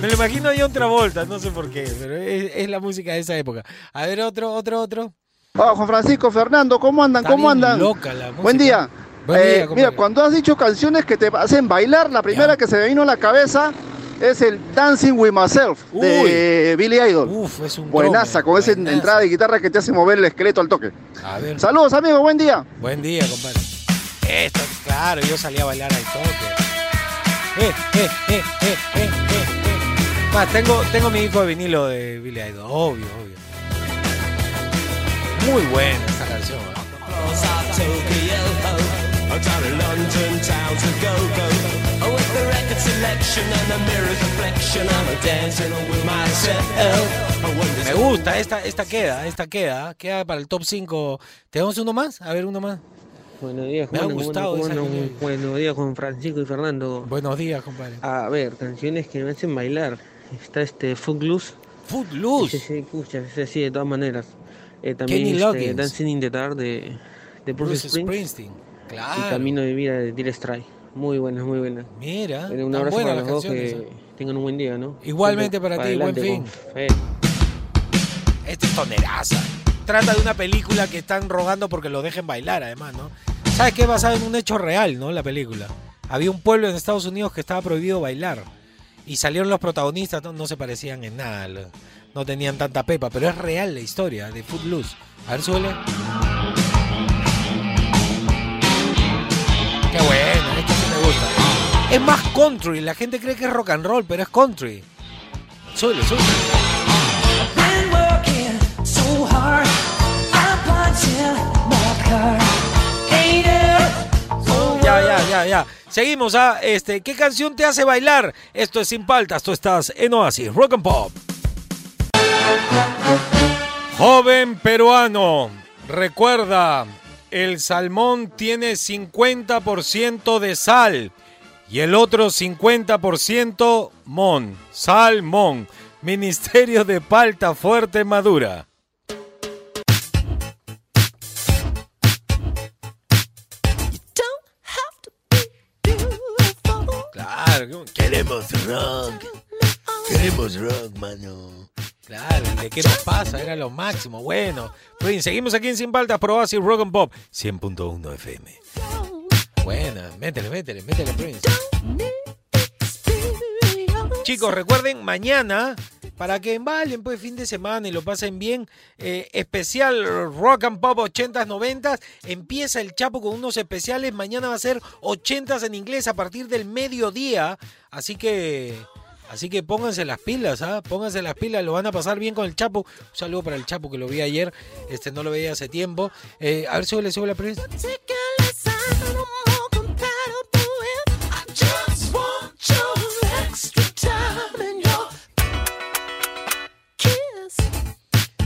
[SPEAKER 2] Me lo imagino yo otra vuelta, no sé por qué, pero es, es la música de esa época. A ver, otro, otro, otro.
[SPEAKER 17] Ah, Juan Francisco, Fernando, ¿cómo andan?
[SPEAKER 2] Está
[SPEAKER 17] ¿Cómo
[SPEAKER 2] bien
[SPEAKER 17] andan?
[SPEAKER 2] loca la música.
[SPEAKER 17] Buen día.
[SPEAKER 2] Buen
[SPEAKER 17] Eh, mira, cuando has dicho canciones que te hacen bailar, la primera que se me vino a la cabeza es el Dancing with Myself de Billy Idol.
[SPEAKER 2] Uf, es un
[SPEAKER 17] Buenaza, con esa entrada de guitarra que te hace mover el esqueleto al toque.
[SPEAKER 2] A ver.
[SPEAKER 17] Saludos, amigos, buen día.
[SPEAKER 2] Buen día, compadre. Esto, claro, yo salí a bailar al toque. Eh, eh, eh, eh, eh, eh, eh. Más, tengo, tengo mi disco de vinilo de Billy Idol, obvio, obvio. Muy buena esta canción. ¿eh? Me gusta, esta, esta queda, esta queda, queda para el top 5. ¿Tenemos uno más? A ver, uno más.
[SPEAKER 18] Buenos días,
[SPEAKER 2] Me ha
[SPEAKER 18] Juan. ¿cómo
[SPEAKER 2] gustado
[SPEAKER 18] andan?
[SPEAKER 2] canción.
[SPEAKER 18] Buenos días, Juan Francisco y Fernando.
[SPEAKER 2] Buenos días, compadre.
[SPEAKER 18] A ver, canciones que me hacen bailar. Está este Footloose.
[SPEAKER 2] Footloose.
[SPEAKER 18] Sí, sí, pucha, ese sí, de todas maneras. Eh, también
[SPEAKER 2] Kenny
[SPEAKER 18] este,
[SPEAKER 2] Loggins.
[SPEAKER 18] Dancing in the Dark de, de Bruce,
[SPEAKER 2] Bruce
[SPEAKER 18] Springsteen.
[SPEAKER 2] Springsteen.
[SPEAKER 18] Y
[SPEAKER 2] Claro.
[SPEAKER 18] Camino de Vida de Dire Straits. Muy buenas, muy buenas.
[SPEAKER 2] Mira,
[SPEAKER 18] Bueno, un abrazo para
[SPEAKER 2] las
[SPEAKER 18] los dos, que
[SPEAKER 2] canciones,
[SPEAKER 18] tengan un buen día, ¿no?
[SPEAKER 2] Igualmente
[SPEAKER 18] Siempre
[SPEAKER 2] para ti, buen fin.
[SPEAKER 18] con fe.
[SPEAKER 2] Esta es toneraza. Trata de una película que están rogando porque lo dejen bailar, además, ¿no? ¿Sabes qué? Basada en un hecho real, ¿no? La película. Había un pueblo en Estados Unidos que estaba prohibido bailar. Y salieron los protagonistas, no, no se parecían en nada. No tenían tanta pepa, pero es real la historia de Footloose. A ver, suele. Qué bueno, es más country, la gente cree que es rock and roll, pero es country. Ya, ya, ya, ya. Seguimos a este. ¿Qué canción te hace bailar? Esto es Sin Paltas, tú estás en Oasis, Rock and Pop. Joven peruano, recuerda, el salmón tiene 50% de sal y el otro 50% mon, salmón. Ministerio de Palta Fuerte Madura. Claro, queremos rock. Queremos rock, mano. Claro, ¿de qué nos pasa? Era lo máximo. Bueno, Prince, seguimos aquí en Sin Paltas, Pro Oasis Rock and Pop 100.1 FM. Buena, métele, métele, métele, Prince. Chicos, recuerden, mañana, para que valen pues fin de semana y lo pasen bien, eh, especial Rock and Pop 80s, 90s, empieza el Chapo con unos especiales, mañana va a ser 80s en inglés a partir del mediodía, así que... Así que pónganse las pilas, ¿ah? Pónganse las pilas, lo van a pasar bien con el Chapo. Un saludo para el Chapo que lo vi ayer, este no lo veía hace tiempo. Eh, a ver, súbele, súbele la prensa.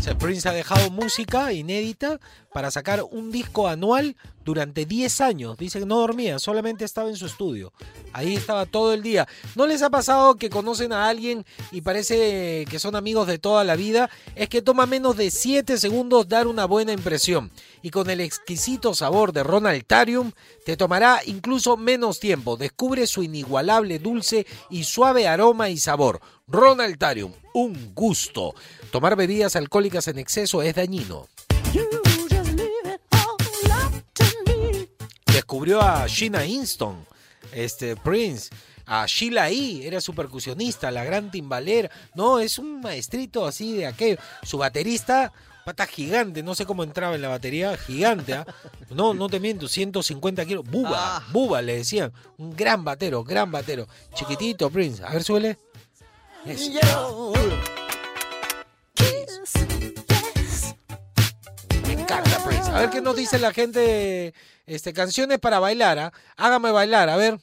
[SPEAKER 2] Sea, Prince ha dejado música inédita para sacar un disco anual durante 10 años. Dice que no dormía, solamente estaba en su estudio. Ahí estaba todo el día. ¿No les ha pasado que conocen a alguien y parece que son amigos de toda la vida? Es que toma menos de 7 segundos dar una buena impresión. Y con el exquisito sabor de Ronaltarium, te tomará incluso menos tiempo. Descubre su inigualable dulce y suave aroma y sabor. Ronaltarium, un gusto. Tomar bebidas alcohólicas en exceso es dañino. Descubrió a Sheena Easton, este Prince, a Sheila E. Era su percusionista, la gran timbalera. No, es un maestrito así de aquello. Su baterista, pata gigante, no sé cómo entraba en la batería, gigante, ¿ah? No, no te miento, 150 kilos. Buba, buba le decían. Un gran batero, gran batero. Chiquitito, Prince. A ver, suele. Me encanta Prince. A ver qué nos dice la gente. Este, canciones para bailar, ¿ah? Hágame bailar, a ver.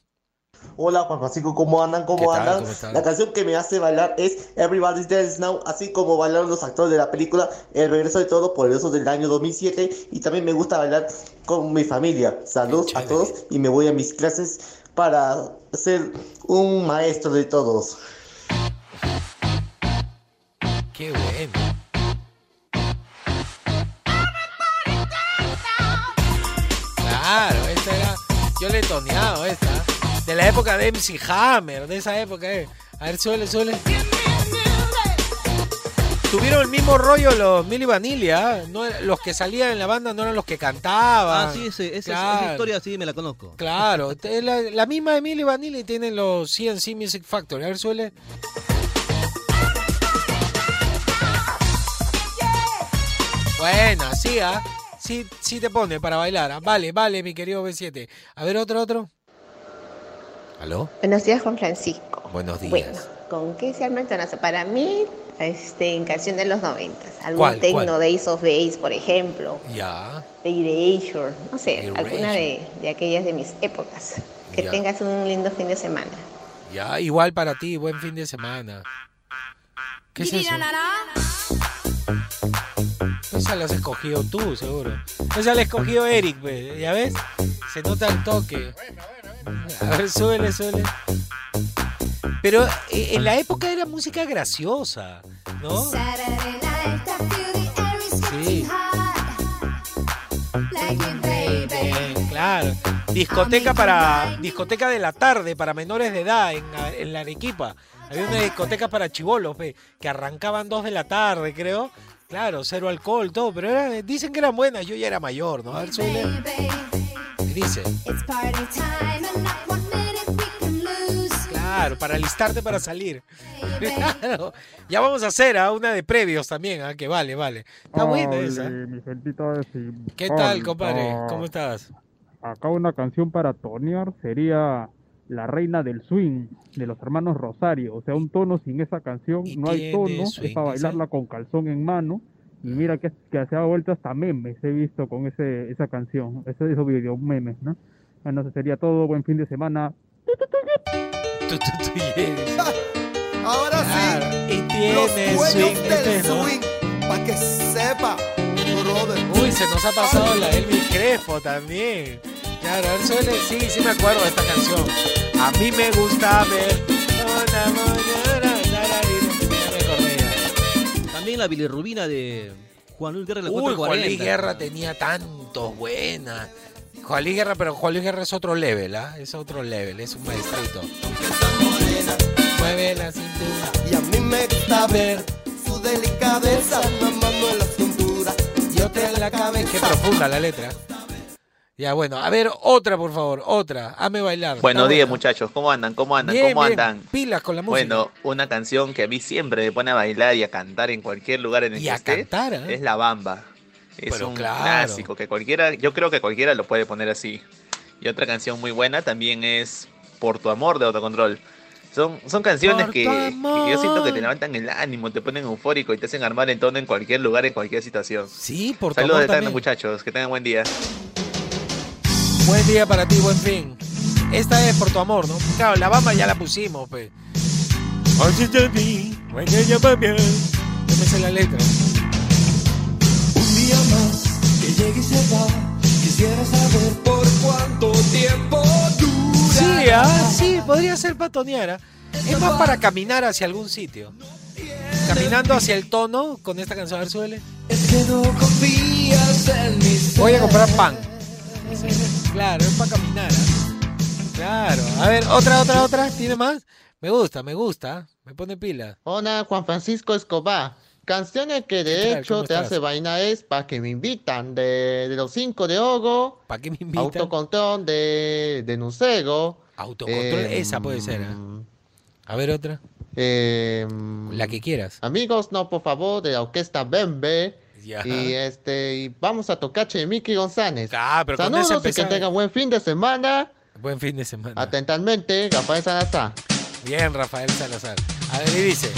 [SPEAKER 15] Hola Juan Francisco, ¿cómo andan? ¿Cómo andan? La canción que me hace bailar es Everybody's Dance Now, así como bailaron los actores de la película El regreso de todo poderoso del año 2007 y también me gusta bailar con mi familia. Saludos a todos y me voy a mis clases para ser un maestro de todos.
[SPEAKER 2] Qué bueno. Claro, esta era. Yo le he toneado esta. De la época de MC Hammer, de esa época, eh. A ver, suele, suele. Tuvieron el mismo rollo los Milli Vanilli, no era- los que salían en la banda no eran los que cantaban.
[SPEAKER 4] Ah, sí, ese- ese-
[SPEAKER 2] Claro.
[SPEAKER 4] esa historia sí me la conozco.
[SPEAKER 2] Claro, <laughs> la, la misma de Milli Vanilli tienen los CNC Music Factory. A ver, suele. Bueno, sí, ¿ah? Sí, sí te pone para bailar. ¿ah? Vale, vale, mi querido B7. A ver, otro, otro. ¿Aló?
[SPEAKER 19] Buenos días, Juan Francisco.
[SPEAKER 2] Buenos días.
[SPEAKER 19] Bueno, ¿con qué se arma el tonazo? Para mí, este, en canción de los noventas. Algún
[SPEAKER 2] ¿Cuál,
[SPEAKER 19] techno,
[SPEAKER 2] cuál?
[SPEAKER 19] Days of Days, por ejemplo.
[SPEAKER 2] Ya.
[SPEAKER 19] De Erasure. No sé,
[SPEAKER 2] Erasure.
[SPEAKER 19] alguna de, de aquellas de mis épocas. Que
[SPEAKER 2] Ya.
[SPEAKER 19] tengas un lindo fin de semana.
[SPEAKER 2] Ya, igual para ti, buen fin de semana. ¿Qué es eso? Esa la has escogido tú, seguro. Esa la ha escogido Eric, ¿ya ves? Se nota el toque. A <laughs> ver, suele, suele. Pero eh, en la época era música graciosa, ¿no? Sí. Bien, claro. Discoteca para discoteca de la tarde para menores de edad en, en la Arequipa. Había una discoteca para chivolos, que arrancaban dos de la tarde, creo. Claro, cero alcohol, todo, pero dicen que eran buenas. Yo ya era mayor, ¿no? A ver, suele. Dice. Claro, para listarte para salir. Claro. Ya vamos a hacer a una de previos también, ¿ah? que vale, vale. Está buena esa. ¿Qué tal, compadre? ¿Cómo estás?
[SPEAKER 20] Acá una canción para tonear sería La Reina del Swing de los hermanos Rosario. O sea, un tono sin esa canción no hay tono,
[SPEAKER 2] swing
[SPEAKER 20] es para bailarla con calzón en mano Y mira que, que se ha vuelto hasta memes, he visto con ese, esa canción, esos, esos videos memes, ¿no? Bueno, eso sería todo, buen fin de semana. <laughs>
[SPEAKER 14] Ahora sí.
[SPEAKER 2] Y tiene
[SPEAKER 14] los
[SPEAKER 2] swing,
[SPEAKER 14] del
[SPEAKER 2] este, ¿no?
[SPEAKER 14] swing. Para que sepa, brother.
[SPEAKER 2] Uy, se nos ha pasado la Elvis Crespo también. Claro, él suele, sí, sí me acuerdo de esta canción. A mí me gusta ver. una mañana,
[SPEAKER 4] También la bilirrubina de Juan Luis Guerra. la
[SPEAKER 2] Uy,
[SPEAKER 4] 440.
[SPEAKER 2] Juan Luis Guerra tenía tantos buenas. Juan Luis Guerra, pero Juan Luis Guerra es otro level, ¿ah? Es otro level, es un maestrito. Mueve la cintura.
[SPEAKER 14] Y a mí me gusta ver su delicadeza mamando en la cintura.
[SPEAKER 2] Y otra en la cabeza. Qué profunda la letra. Ya, bueno, a ver, otra, por favor, otra. Hame bailar.
[SPEAKER 21] Buenos días, muchachos. ¿Cómo andan? ¿Cómo andan?
[SPEAKER 2] Bien,
[SPEAKER 21] ¿Cómo
[SPEAKER 2] bien.
[SPEAKER 21] andan?
[SPEAKER 2] Pilas con la música.
[SPEAKER 21] Bueno, una canción que a mí siempre me pone a bailar y a cantar en cualquier lugar en el
[SPEAKER 2] Y
[SPEAKER 21] que
[SPEAKER 2] a
[SPEAKER 21] esté
[SPEAKER 2] cantar, ¿eh?
[SPEAKER 21] es La Bamba. Es
[SPEAKER 2] Pero
[SPEAKER 21] un
[SPEAKER 2] claro.
[SPEAKER 21] clásico que cualquiera, yo creo que cualquiera lo puede poner así. Y otra canción muy buena también es Por tu amor de Autocontrol. Son, son canciones que, yo siento que te levantan el ánimo, te ponen eufórico y te hacen armar en tono en cualquier lugar, en cualquier situación.
[SPEAKER 2] Sí, por tu
[SPEAKER 21] Saludos de tarde, muchachos. Que tengan buen día.
[SPEAKER 2] Buen día para ti, buen fin. Esta es por tu amor, ¿no? Claro, la bamba ya la pusimos, pues. Yo me sé la letra.
[SPEAKER 5] Un día más que llegue y se va. Quisiera saber por cuánto tiempo dura.
[SPEAKER 2] Sí, ah, sí, podría ser patoneara. Es más para caminar hacia algún sitio. Caminando hacia el tono con esta canción, a ver, suele.
[SPEAKER 5] Es que no confías en mis
[SPEAKER 2] Voy a comprar pan. <laughs> Claro, es para caminar. ¿ah? Claro. A ver, otra, otra, otra. ¿Tiene más? Me gusta, me gusta. Me pone pila.
[SPEAKER 16] Hola, Juan Francisco Escobar. Canciones que de hecho
[SPEAKER 2] ¿Cómo
[SPEAKER 16] te
[SPEAKER 2] estás?
[SPEAKER 16] hace vaina es para que me invitan de, de los cinco de Ogo,
[SPEAKER 2] ¿Para qué me invitan?
[SPEAKER 16] Autocontrol de, de Nucego.
[SPEAKER 2] Autocontrol,
[SPEAKER 16] em,
[SPEAKER 2] esa puede ser. ¿ah? A ver, otra.
[SPEAKER 16] em,
[SPEAKER 2] La que quieras.
[SPEAKER 16] Amigos, no, por favor, de la orquesta Bembe.
[SPEAKER 2] Ya.
[SPEAKER 16] Y este, y vamos a tocar Chemique González.
[SPEAKER 2] Ah, pero con
[SPEAKER 16] Saludos y que tengan buen fin de semana.
[SPEAKER 2] Buen fin de semana.
[SPEAKER 16] Atentamente, Rafael Salazar.
[SPEAKER 2] Bien, Rafael Salazar. A ver, y dice.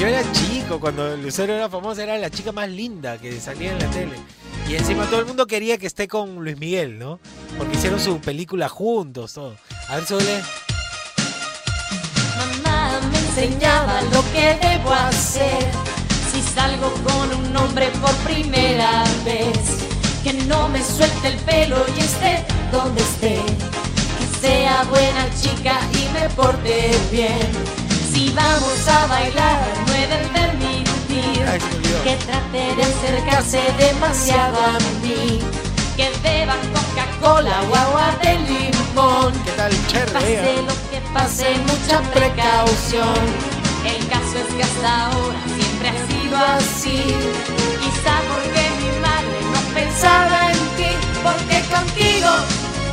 [SPEAKER 2] Yo era chico cuando Lucero era famosa, era la chica más linda que salía en la tele. Y encima todo el mundo quería que esté con Luis Miguel, ¿no? Porque hicieron su película juntos, todo. A ver, Sole.
[SPEAKER 22] Enseñaba lo que debo hacer si salgo con un hombre por primera vez. Que no me suelte el pelo y esté donde esté. Que sea buena chica y me porte bien. Si vamos a bailar, no he de permitir que trate de acercarse demasiado a mí. Que beba Coca-Cola o agua de limón.
[SPEAKER 2] ¿Qué tal, Cherry?
[SPEAKER 22] Pase lo que pase, mucha precaución. El caso es que hasta ahora siempre ha sido así. Quizá porque mi madre no pensaba en ti. Porque contigo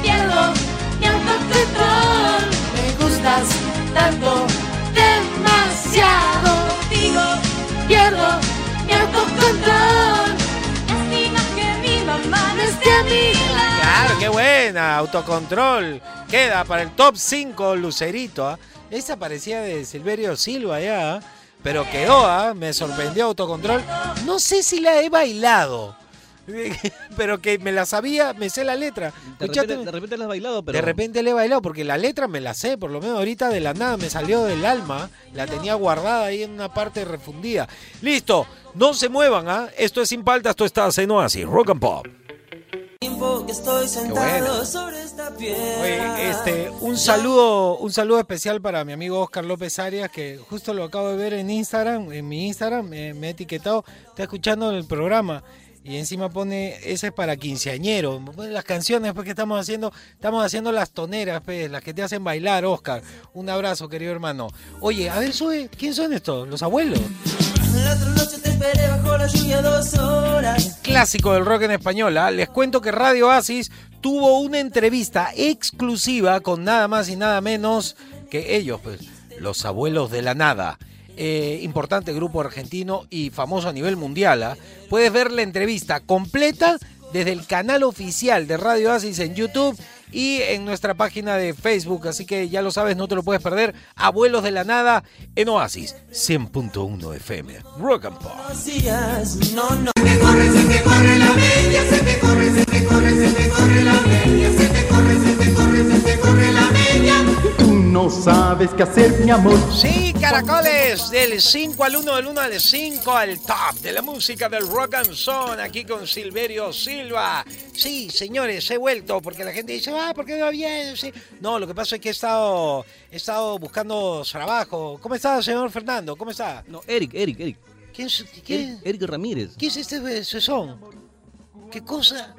[SPEAKER 22] pierdo mi autocontrol. Me gustas tanto, demasiado. Contigo pierdo mi autocontrol. Lástima que mi mamá no esté a lado.
[SPEAKER 2] Claro, qué buena. Autocontrol. Queda para el top 5 Lucerito. ¿ah? Esa parecía de Silverio Silva ya. ¿ah? Pero quedó, ¿ah? me sorprendió Autocontrol. No sé si la he bailado. <laughs> Pero que me la sabía, me sé la letra.
[SPEAKER 4] De
[SPEAKER 2] Escuchate-
[SPEAKER 4] repente, de repente la has bailado, pero.
[SPEAKER 2] De repente le he bailado porque la letra me la sé, por lo menos ahorita de la nada me salió del alma, la tenía guardada ahí en una parte refundida. Listo, no se muevan, ¿ah? Esto es sin paltas, esto está en Oasis, Rock and Pop.
[SPEAKER 5] Tiempo que estoy sentado
[SPEAKER 2] bueno.
[SPEAKER 5] sobre esta piedra.
[SPEAKER 2] Oye, este, un saludo, un saludo especial para mi amigo Oscar López Arias, que justo lo acabo de ver en Instagram, en mi Instagram, me, me ha etiquetado, está escuchando el programa. Y encima pone, ese es para quinceañero. Las canciones pues, que estamos haciendo, estamos haciendo las toneras, pues, las que te hacen bailar, Oscar. Un abrazo, querido hermano. Oye, a ver, sube, ¿quién son estos? ¿Los abuelos?
[SPEAKER 5] La otra noche te esperé la lluvia dos horas.
[SPEAKER 2] clásico del rock en español. ¿ah? Les cuento que Radio Oasis tuvo una entrevista exclusiva con nada más y nada menos que ellos, pues, los abuelos de la nada. Eh, importante grupo argentino y famoso a nivel mundial. ¿ah? Puedes ver la entrevista completa desde el canal oficial de Radio Oasis en YouTube y en nuestra página de Facebook. Así que ya lo sabes, no te lo puedes perder. Abuelos de la Nada en Oasis 100.1 FM. Rock and Pop.
[SPEAKER 5] Se me corre, se me corre la bella, se me corre, se me corre, la bella, se me
[SPEAKER 23] no sabes qué hacer, mi amor.
[SPEAKER 2] Sí, caracoles, del 5 al 1, del 1 al 5 al top de la música del rock and soul, aquí con Silverio Silva. Sí, señores, he vuelto porque la gente dice, ah, ¿por qué no va bien? Sí. No, lo que pasa es que he estado, he estado buscando trabajo. ¿Cómo está, señor Fernando? ¿Cómo está?
[SPEAKER 4] No, Eric, Eric, Eric.
[SPEAKER 2] ¿Quién es, quién?
[SPEAKER 4] Eric, Eric Ramírez.
[SPEAKER 2] ¿Qué es este sesón? ¿Qué cosa?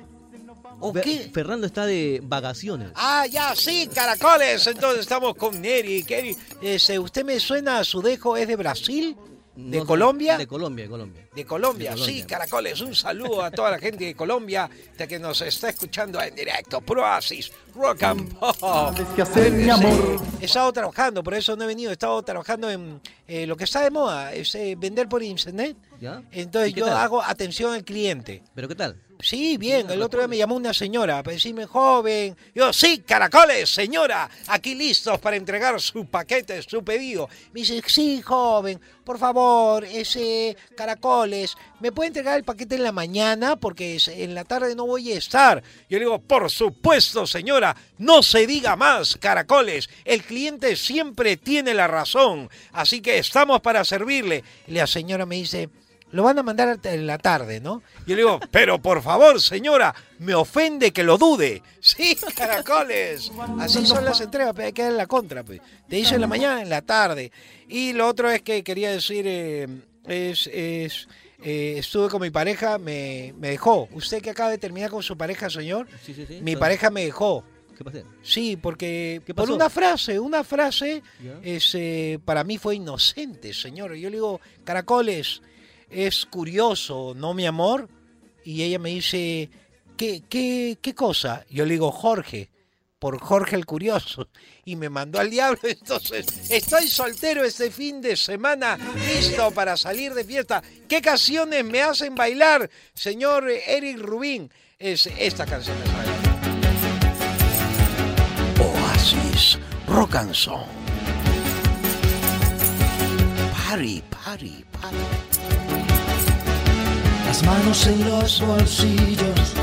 [SPEAKER 2] ¿O qué?
[SPEAKER 4] Fernando está de vacaciones.
[SPEAKER 2] Ah, ya, sí, caracoles. Entonces estamos con Eric. Eric, este, ¿usted me suena a su dejo? ¿Es de Brasil? ¿De
[SPEAKER 4] No
[SPEAKER 2] Colombia?
[SPEAKER 4] De Colombia, de Colombia.
[SPEAKER 2] De Colombia,
[SPEAKER 4] De
[SPEAKER 2] sí, caracoles. Un saludo a toda la gente de Colombia de que nos está escuchando en directo. Proasis, Rock and Pop.
[SPEAKER 23] Sabes qué hacer, mi amor.
[SPEAKER 2] Sí, He estado trabajando, por eso no he venido. He estado trabajando en eh, lo que está de moda, es eh, vender por internet.
[SPEAKER 4] ¿Ya?
[SPEAKER 2] Entonces
[SPEAKER 4] ¿Y qué
[SPEAKER 2] yo
[SPEAKER 4] tal?
[SPEAKER 2] hago atención al cliente.
[SPEAKER 4] ¿Pero qué tal?
[SPEAKER 2] Sí, bien. El otro día me llamó una señora para decirme, joven. Yo, sí, caracoles, señora. Aquí listos para entregar su paquete, su pedido. Me dice, sí, joven. Por favor, ese caracoles, ¿me puede entregar el paquete en la mañana? Porque en la tarde no voy a estar. Yo le digo, por supuesto, señora. No se diga más, caracoles. El cliente siempre tiene la razón. Así que estamos para servirle. Y la señora me dice, lo van a mandar en la tarde, ¿no? Yo le digo, <laughs> pero por favor, señora, me ofende que lo dude. <laughs> Sí, caracoles. Así son las entregas, pero hay que dar la contra, pues. Te dice en la mañana, en la tarde. Y lo otro es que quería decir, eh, es, es, eh, estuve con mi pareja, me, me dejó. Usted que acaba de terminar con su pareja, señor,
[SPEAKER 4] Sí, sí, sí.
[SPEAKER 2] mi pareja me dejó.
[SPEAKER 4] ¿Qué pasó?
[SPEAKER 2] Sí, porque
[SPEAKER 4] ¿Qué
[SPEAKER 2] por
[SPEAKER 4] pasó?
[SPEAKER 2] una frase, una frase, es, eh, para mí fue inocente, señor. Yo le digo, caracoles, es curioso, ¿no, mi amor? Y ella me dice, ¿qué, qué, qué cosa? Yo le digo, Jorge, por Jorge el Curioso. Y me mandó al diablo. <laughs> Entonces, estoy soltero este fin de semana, listo para salir de fiesta. ¿Qué canciones me hacen bailar, señor Eric Rubín? Es esta canción. Oasis, rock and soul. Party, party, party.
[SPEAKER 5] Las manos en los bolsillos,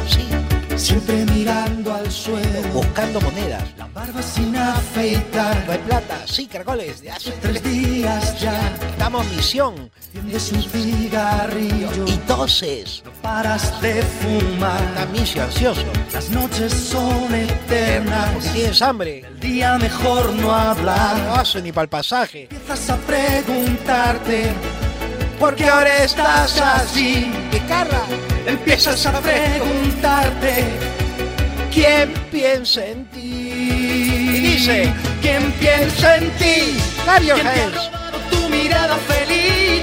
[SPEAKER 5] siempre mirando al suelo.
[SPEAKER 2] buscando monedas.
[SPEAKER 5] La barba sin afeitar,
[SPEAKER 2] No hay plata. Sí, caracoles, de hace
[SPEAKER 5] tres días ya.
[SPEAKER 2] Damos misión.
[SPEAKER 5] Tienes un cigarrillo,
[SPEAKER 2] Y toses.
[SPEAKER 5] paras de fumar.
[SPEAKER 2] Soy ansioso.
[SPEAKER 5] Las noches son eternas,
[SPEAKER 2] tienes hambre.
[SPEAKER 5] el día mejor no
[SPEAKER 2] No
[SPEAKER 5] hablar.
[SPEAKER 2] paso ni para el pasaje.
[SPEAKER 5] Empiezas a preguntarte
[SPEAKER 2] ¿Por qué ahora estás así? ¿Qué carra?
[SPEAKER 5] Empiezas a preguntarte
[SPEAKER 2] ¿Quién piensa en ti? Y dice,
[SPEAKER 5] quién piensa en ti,
[SPEAKER 2] your
[SPEAKER 5] quién te ha robado tu mirada feliz,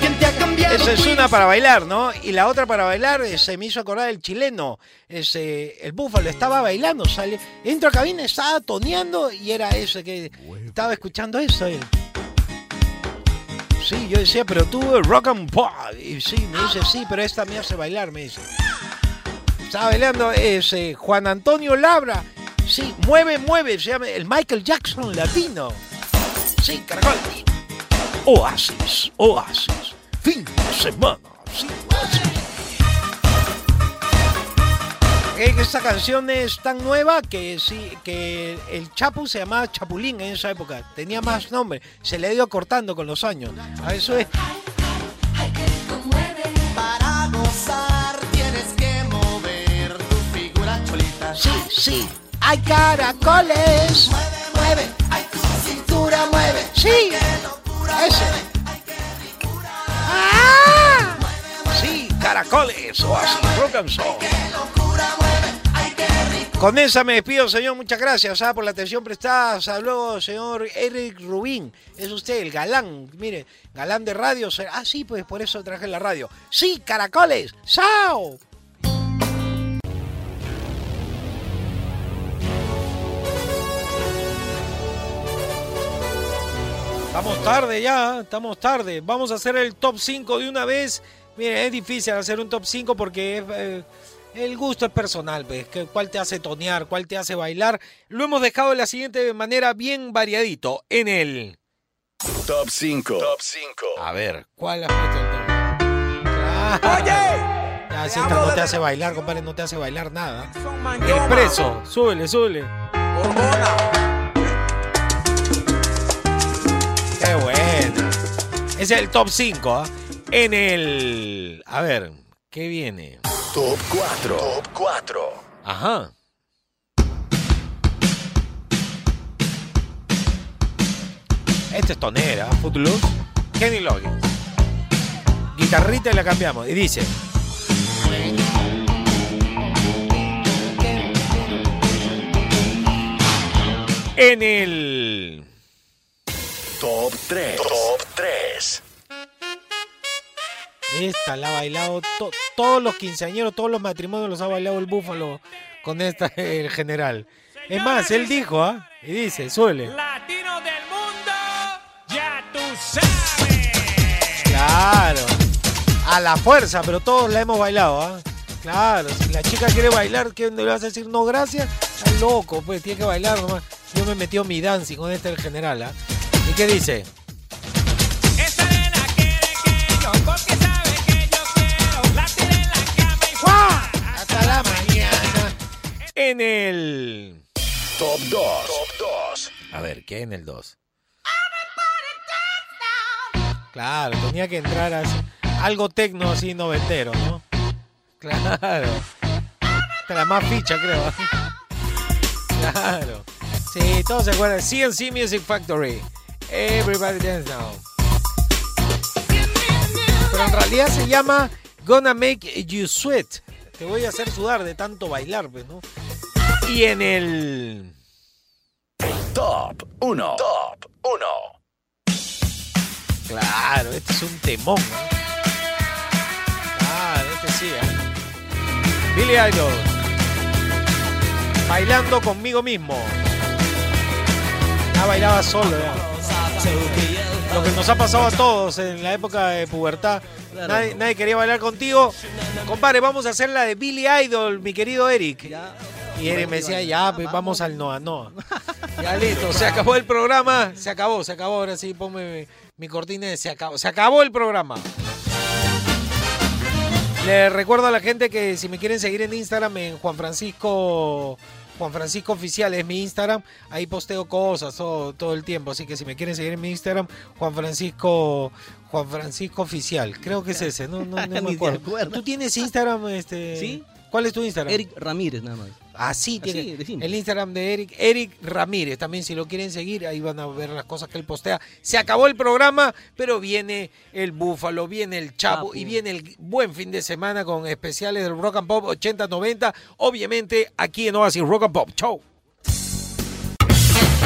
[SPEAKER 5] quién te ha cambiado
[SPEAKER 2] Esa es una para bailar, ¿no? Y la otra para bailar eh, se me hizo acordar el chileno. Ese, el búfalo estaba bailando, sale, entro a cabina, estaba toneando y era ese que estaba escuchando eso. él. Sí, yo decía, pero tú eh, rock and pop. Y sí, me dice, sí, pero esta me hace bailar, me dice. Estaba bailando ese Juan Antonio Labra. Sí, mueve, mueve, se llama el Michael Jackson latino. Sí, caracoles. Oasis, Oasis. Fin de semana. Sí, Oasis. Que esta canción es tan nueva que sí, que el Chapu se llamaba Chapulín en esa época. Tenía más nombre. Se le ha ido cortando con los años. A eso es.
[SPEAKER 5] Para gozar tienes que mover tu figura cholita.
[SPEAKER 2] Sí, sí. Hay caracoles. Mueve,
[SPEAKER 5] Ay, tu cintura
[SPEAKER 2] mueve. Sí. Ese. ¡Ah! Sí, caracoles. Oasis, rock and soul. Con esa me despido, señor. Muchas gracias por la atención prestada. Se habló, señor Eric Rubín. Es usted el galán. Mire, galán de radio. Ah, sí, pues por eso traje la radio. Sí, caracoles. ¡Chao! Estamos tarde ya, estamos tarde. Vamos a hacer el top 5 de una vez. Miren, es difícil hacer un top 5 porque es, eh, El gusto es personal, pues, que cuál te hace tonear, cuál te hace bailar. Lo hemos dejado de la siguiente manera bien variadito. En el...
[SPEAKER 1] Top 5. Top 5.
[SPEAKER 2] A ver, ¿cuál has puesto el top? ¡Oye! Ya, si esta no te hace bailar, compadre, no te hace bailar nada. Expreso, súbele, súbele. Qué bueno. Ese es el top 5, ¿ah? En el... A ver, ¿qué viene?
[SPEAKER 1] Top 4. Top 4.
[SPEAKER 2] Ajá. Este es tonera, Footloose. Kenny Loggins. Guitarrita y la cambiamos. Y dice. En el.
[SPEAKER 1] Top 3. Top 3.
[SPEAKER 2] Esta la ha bailado to- todos los quinceañeros, todos los matrimonios los ha bailado el búfalo con esta el general. Es más, él dijo, ¿ah? Y dice, suele.
[SPEAKER 5] Latino del mundo, ya tú sabes.
[SPEAKER 2] Claro. A la fuerza, pero todos la hemos bailado, ¿ah? Claro, si la chica quiere bailar, ¿qué le vas a decir? No, gracias. Está loco, pues tiene que bailar nomás. Yo me metí mi dancing con este el general, ¿ah? ¿Y qué dice?
[SPEAKER 5] En
[SPEAKER 2] el.
[SPEAKER 1] Top 2. Top 2.
[SPEAKER 2] A ver, ¿qué en el 2? Claro, tenía que entrar así. Algo tecno así noventero, ¿no? Claro. Esta es la más ficha, creo. Claro. Sí, todos se acuerdan. CNC Music Factory. Everybody dance now. Pero en realidad se llama Gonna Make You Sweat. Te voy a hacer sudar de tanto bailar, pues, ¿no? Y en el.
[SPEAKER 1] Top 1. Top 1.
[SPEAKER 2] Claro, este es un temón. ¿no? Claro, este sí, ¿eh? Billy Idol. Bailando conmigo mismo. Ya bailaba solo, ya. Lo que nos ha pasado a todos en la época de pubertad. Nadie, nadie quería bailar contigo. Compadre, vamos a hacer la de Billy Idol, mi querido Eric. Y Eric me decía, ya, pues vamos al Noa Noa. <laughs> Ya listo, se acabó el programa. Se acabó, se acabó. Ahora sí, ponme mi, cortina de se acabó. Se acabó el programa. Le recuerdo a la gente que si me quieren seguir en Instagram, en Juan Francisco. Juan Francisco Oficial es mi Instagram. Ahí posteo cosas todo, todo el tiempo. Así que si me quieren seguir en mi Instagram, Juan Francisco. Juan Francisco Oficial. Creo que es ese. No, no, <laughs> no me acuerdo. ¿Tú tienes Instagram? Este...
[SPEAKER 4] Sí.
[SPEAKER 2] ¿Cuál es tu Instagram?
[SPEAKER 4] Eric Ramírez, nada más.
[SPEAKER 2] Así tiene
[SPEAKER 4] Así, simple.
[SPEAKER 2] el Instagram de Eric, Eric Ramírez. También si lo quieren seguir, ahí van a ver las cosas que él postea. Se acabó el programa, pero viene el Búfalo, viene el Chapo y viene el buen fin de semana con especiales del Rock and Pop 80-90. Obviamente aquí en Oasis Rock and Pop. Chau.